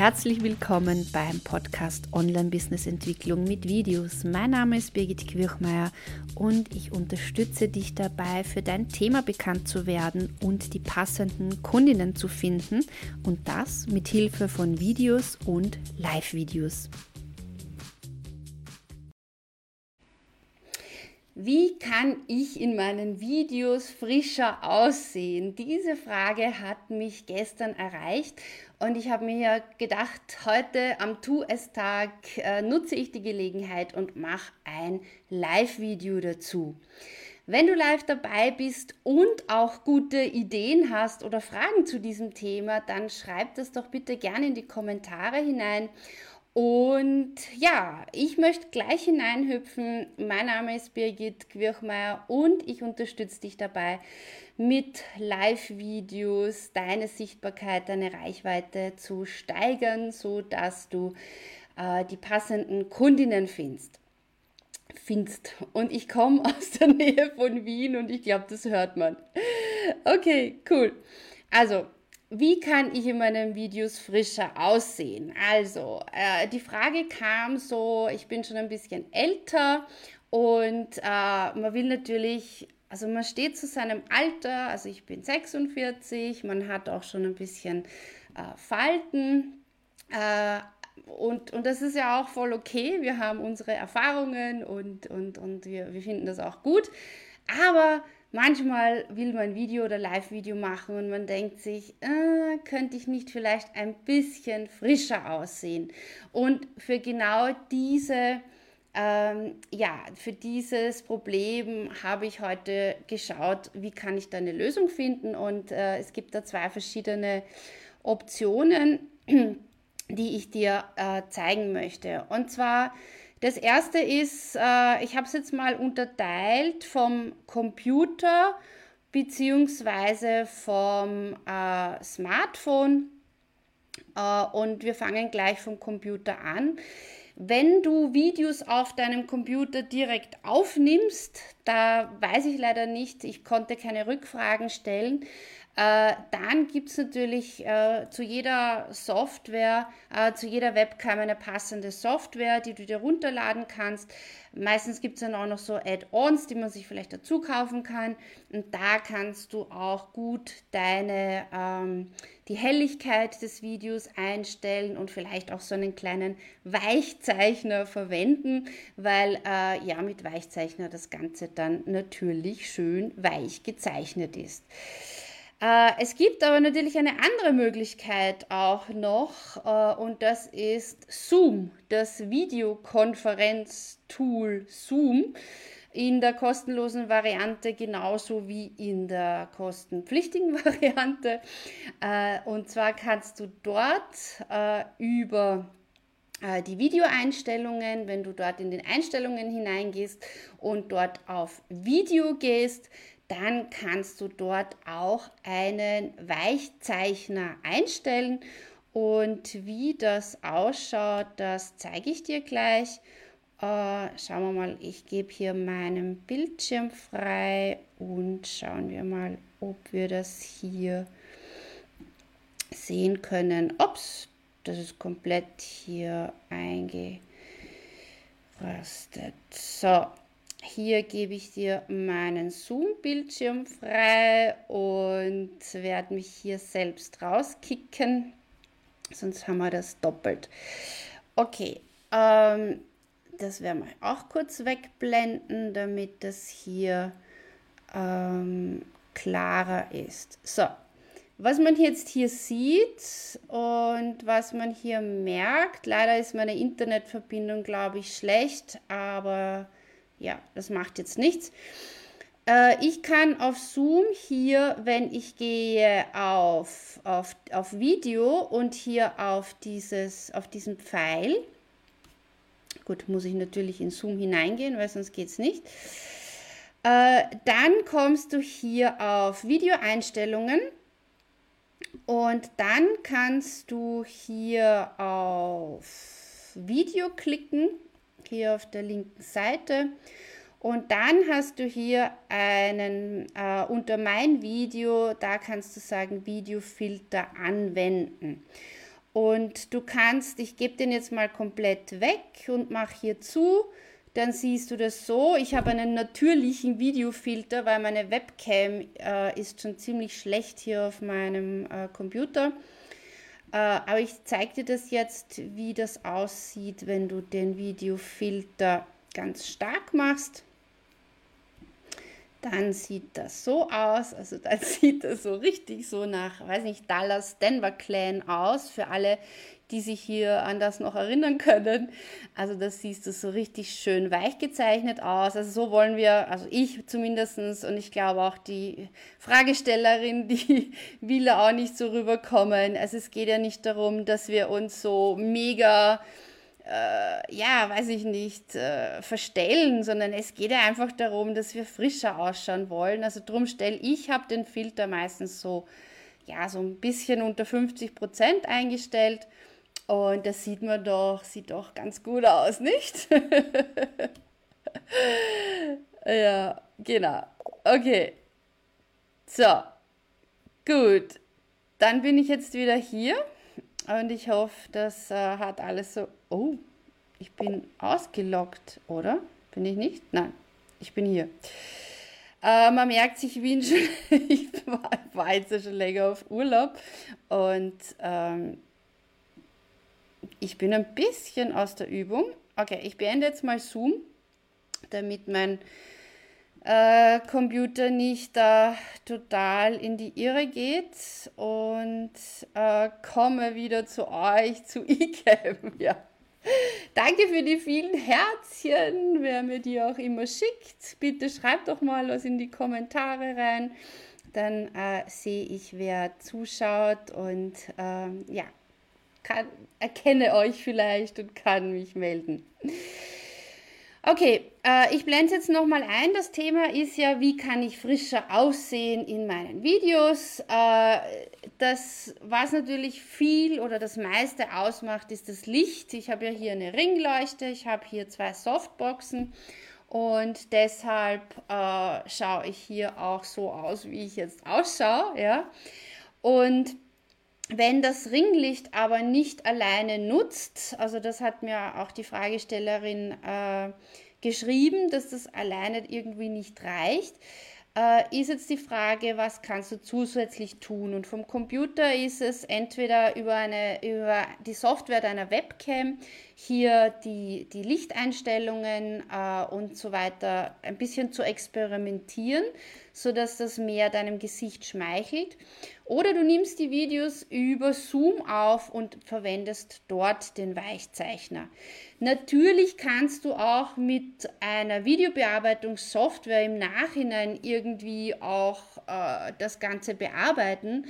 Herzlich willkommen beim Podcast Online Business Entwicklung mit Videos. Mein Name ist Birgit Quirchmeier und ich unterstütze dich dabei, für dein Thema bekannt zu werden und die passenden Kundinnen zu finden und das mit Hilfe von Videos und Live-Videos. Wie kann ich in meinen Videos frischer aussehen? Diese Frage hat mich gestern erreicht und ich habe mir gedacht, heute am Tu-Es-Tag äh, nutze ich die Gelegenheit und mache ein Live-Video dazu. Wenn du live dabei bist und auch gute Ideen hast oder Fragen zu diesem Thema, dann schreib das doch bitte gerne in die Kommentare hinein und ja, ich möchte gleich hineinhüpfen. Mein Name ist Birgit Quirchmeier und ich unterstütze dich dabei, mit Live-Videos deine Sichtbarkeit, deine Reichweite zu steigern, so dass du äh, die passenden Kundinnen findest. Findest. Und ich komme aus der Nähe von Wien und ich glaube, das hört man. Okay, cool. Also, wie kann ich in meinen Videos frischer aussehen? Also, äh, die Frage kam so, ich bin schon ein bisschen älter und äh, man will natürlich, also man steht zu seinem Alter, also ich bin 46, man hat auch schon ein bisschen äh, Falten. Äh, und, und das ist ja auch voll okay. Wir haben unsere Erfahrungen und, und, und wir, wir finden das auch gut. Aber Manchmal will man ein Video oder Live-Video machen und man denkt sich, äh, könnte ich nicht vielleicht ein bisschen frischer aussehen? Und für genau diese, ähm, ja, für dieses Problem habe ich heute geschaut, wie kann ich da eine Lösung finden? Und äh, es gibt da zwei verschiedene Optionen, die ich dir äh, zeigen möchte. Und zwar das erste ist, äh, ich habe es jetzt mal unterteilt vom Computer beziehungsweise vom äh, Smartphone äh, und wir fangen gleich vom Computer an. Wenn du Videos auf deinem Computer direkt aufnimmst, da weiß ich leider nicht, ich konnte keine Rückfragen stellen, äh, dann gibt es natürlich äh, zu jeder Software, äh, zu jeder Webcam eine passende Software, die du dir runterladen kannst. Meistens gibt es dann auch noch so Add-ons, die man sich vielleicht dazu kaufen kann. Und da kannst du auch gut deine, ähm, die Helligkeit des Videos einstellen und vielleicht auch so einen kleinen Weichzeichner verwenden, weil äh, ja mit Weichzeichner das Ganze dann natürlich schön weich gezeichnet ist. Äh, es gibt aber natürlich eine andere Möglichkeit auch noch äh, und das ist Zoom, das Videokonferenztool Zoom in der kostenlosen Variante genauso wie in der kostenpflichtigen Variante. Äh, und zwar kannst du dort über die Videoeinstellungen, wenn du dort in den Einstellungen hineingehst und dort auf Video gehst, dann kannst du dort auch einen Weichzeichner einstellen. Und wie das ausschaut, das zeige ich dir gleich. Äh, schauen wir mal, ich gebe hier meinen Bildschirm frei und schauen wir mal, ob wir das hier sehen können. Ups, das ist komplett hier eingerastet. So, hier gebe ich dir meinen Zoom-Bildschirm frei und werde mich hier selbst rauskicken. Sonst haben wir das doppelt. Okay, ähm, das werden wir auch kurz wegblenden, damit das hier ähm, klarer ist. So, was man jetzt hier sieht und was man hier merkt, leider ist meine Internetverbindung, glaube ich, schlecht, aber ja, das macht jetzt nichts. Äh, ich kann auf Zoom hier, wenn ich gehe auf, auf, auf Video und hier auf, dieses, auf diesen Pfeil, gut, muss ich natürlich in Zoom hineingehen, weil sonst geht es nicht. Äh, dann kommst du hier auf Videoeinstellungen und dann kannst du hier auf Video klicken hier auf der linken Seite. Und dann hast du hier einen, äh, unter mein Video, da kannst du sagen, Videofilter anwenden. Und du kannst, ich gebe den jetzt mal komplett weg und mache hier zu. Dann siehst du das so. Ich habe einen natürlichen Videofilter, weil meine Webcam äh, ist schon ziemlich schlecht hier auf meinem äh, Computer. Äh, aber ich zeige dir das jetzt, wie das aussieht, wenn du den Videofilter ganz stark machst. Dann sieht das so aus, also dann sieht das so richtig so nach, weiß nicht, Dallas Denver Clan aus, für alle, die sich hier an das noch erinnern können. Also das siehst du so richtig schön weich gezeichnet aus. Also so wollen wir, also ich zumindest und ich glaube auch die Fragestellerin, die will auch nicht so rüberkommen. Also es geht ja nicht darum, dass wir uns so mega äh, ja, weiß ich nicht, äh, verstellen, sondern es geht ja einfach darum, dass wir frischer ausschauen wollen. Also darum stelle ich, habe den Filter meistens so, ja, so ein bisschen unter 50 Prozent eingestellt. Und das sieht man doch, sieht doch ganz gut aus, nicht? ja, genau. Okay. So, gut. Dann bin ich jetzt wieder hier und ich hoffe, das äh, hat alles so. Oh, ich bin ausgelockt, oder? Bin ich nicht? Nein, ich bin hier. Äh, man merkt sich, ich bin schon, ich war, war jetzt schon länger auf Urlaub und ähm, ich bin ein bisschen aus der Übung. Okay, ich beende jetzt mal Zoom, damit mein äh, Computer nicht da total in die Irre geht und äh, komme wieder zu euch, zu ICAM. Ja. Danke für die vielen Herzchen, wer mir die auch immer schickt. Bitte schreibt doch mal was in die Kommentare rein. Dann äh, sehe ich, wer zuschaut und ähm, ja, kann, erkenne euch vielleicht und kann mich melden. Okay, äh, ich blende jetzt nochmal ein. Das Thema ist ja, wie kann ich frischer aussehen in meinen Videos. Äh, das, was natürlich viel oder das meiste ausmacht, ist das Licht. Ich habe ja hier eine Ringleuchte, ich habe hier zwei Softboxen und deshalb äh, schaue ich hier auch so aus, wie ich jetzt ausschaue. Ja? Und wenn das Ringlicht aber nicht alleine nutzt, also das hat mir auch die Fragestellerin äh, geschrieben, dass das alleine irgendwie nicht reicht, äh, ist jetzt die Frage, was kannst du zusätzlich tun? Und vom Computer ist es entweder über, eine, über die Software deiner Webcam hier die, die Lichteinstellungen äh, und so weiter ein bisschen zu experimentieren, sodass das mehr deinem Gesicht schmeichelt. Oder du nimmst die Videos über Zoom auf und verwendest dort den Weichzeichner. Natürlich kannst du auch mit einer Videobearbeitungssoftware im Nachhinein irgendwie auch äh, das Ganze bearbeiten.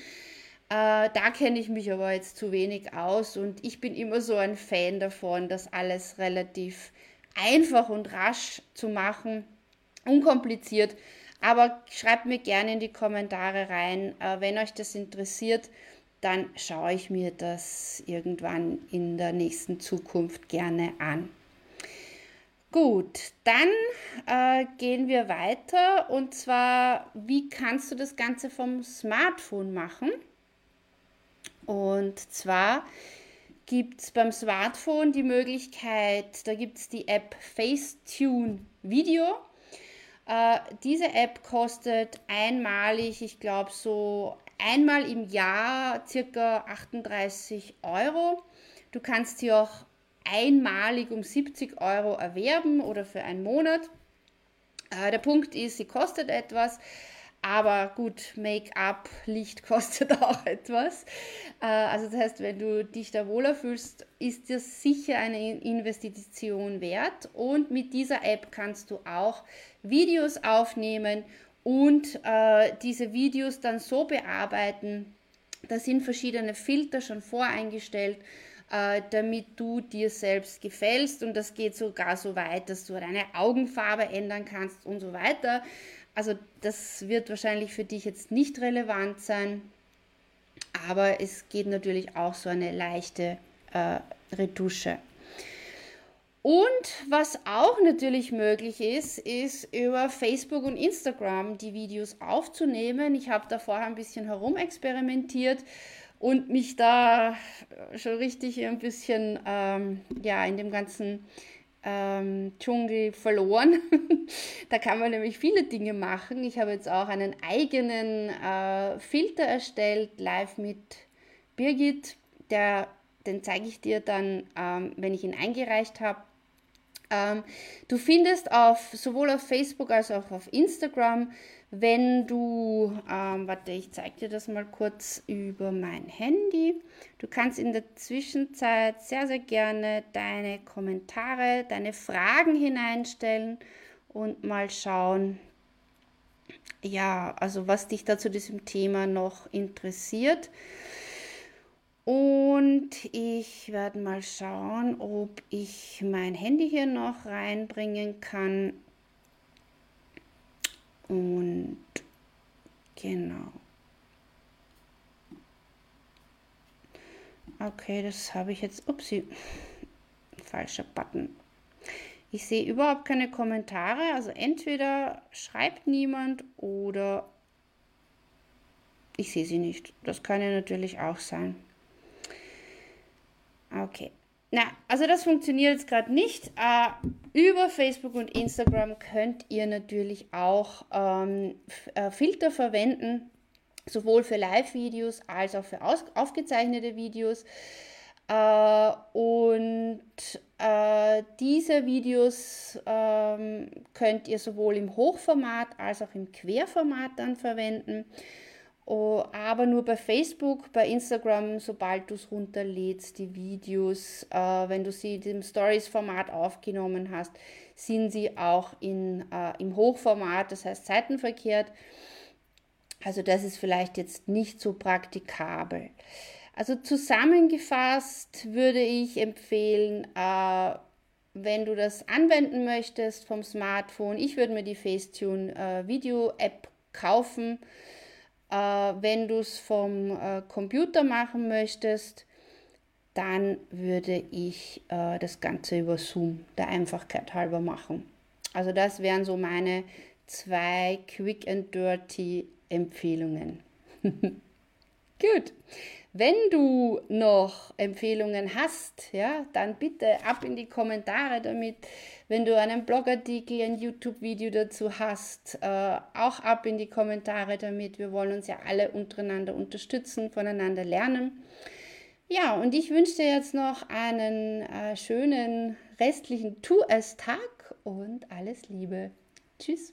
Äh, da kenne ich mich aber jetzt zu wenig aus und ich bin immer so ein Fan davon, das alles relativ einfach und rasch zu machen, unkompliziert. Aber schreibt mir gerne in die Kommentare rein, äh, wenn euch das interessiert dann schaue ich mir das irgendwann in der nächsten Zukunft gerne an. Gut, dann äh, gehen wir weiter und zwar, wie kannst du das Ganze vom Smartphone machen? Und zwar gibt es beim Smartphone die Möglichkeit, da gibt es die App Facetune Video. Äh, diese App kostet einmalig, ich glaube, so einmal im Jahr circa 38 Euro. Du kannst sie auch einmalig um 70 Euro erwerben oder für einen Monat. Äh, der Punkt ist, sie kostet etwas, aber gut, Make-up, Licht kostet auch etwas. Äh, also das heißt, wenn du dich da wohler fühlst, ist das sicher eine Investition wert. Und mit dieser App kannst du auch Videos aufnehmen und äh, diese Videos dann so bearbeiten. Da sind verschiedene Filter schon voreingestellt, äh, damit du dir selbst gefällst und das geht sogar so weit, dass du deine Augenfarbe ändern kannst und so weiter. Also das wird wahrscheinlich für dich jetzt nicht relevant sein, aber es geht natürlich auch so eine leichte äh, Retusche. Und was auch natürlich möglich ist, ist über Facebook und Instagram die Videos aufzunehmen. Ich habe da vorher ein bisschen herumexperimentiert und mich da schon richtig ein bisschen ähm, ja, in dem ganzen ähm, Dschungel verloren. da kann man nämlich viele Dinge machen. Ich habe jetzt auch einen eigenen äh, Filter erstellt, live mit Birgit. Der, den zeige ich dir dann, ähm, wenn ich ihn eingereicht habe. Ähm, du findest auf, sowohl auf Facebook als auch auf Instagram wenn du, ähm, warte, ich zeige dir das mal kurz über mein Handy. Du kannst in der Zwischenzeit sehr, sehr gerne deine Kommentare, deine Fragen hineinstellen und mal schauen, ja, also was dich da zu diesem Thema noch interessiert. Und ich werde mal schauen, ob ich mein Handy hier noch reinbringen kann. Und genau. Okay, das habe ich jetzt. Upsi. Falscher Button. Ich sehe überhaupt keine Kommentare. Also entweder schreibt niemand oder ich sehe sie nicht. Das kann ja natürlich auch sein. Okay. Na, also das funktioniert jetzt gerade nicht. Äh, über Facebook und Instagram könnt ihr natürlich auch ähm, äh, Filter verwenden, sowohl für Live-Videos als auch für aufgezeichnete Videos. Äh, und äh, diese Videos ähm, könnt ihr sowohl im Hochformat als auch im Querformat dann verwenden. Oh, aber nur bei Facebook, bei Instagram, sobald du es runterlädst, die Videos, äh, wenn du sie im Stories-Format aufgenommen hast, sind sie auch in, äh, im Hochformat, das heißt seitenverkehrt. Also das ist vielleicht jetzt nicht so praktikabel. Also zusammengefasst würde ich empfehlen, äh, wenn du das anwenden möchtest vom Smartphone, ich würde mir die Facetune äh, Video App kaufen wenn du es vom äh, Computer machen möchtest, dann würde ich äh, das Ganze über Zoom der Einfachkeit halber machen. Also das wären so meine zwei Quick and Dirty Empfehlungen. Gut. Wenn du noch Empfehlungen hast, ja, dann bitte ab in die Kommentare damit. Wenn du einen Blogartikel, ein YouTube-Video dazu hast, äh, auch ab in die Kommentare damit. Wir wollen uns ja alle untereinander unterstützen, voneinander lernen. Ja, und ich wünsche dir jetzt noch einen äh, schönen restlichen Tu-es-Tag und alles Liebe. Tschüss.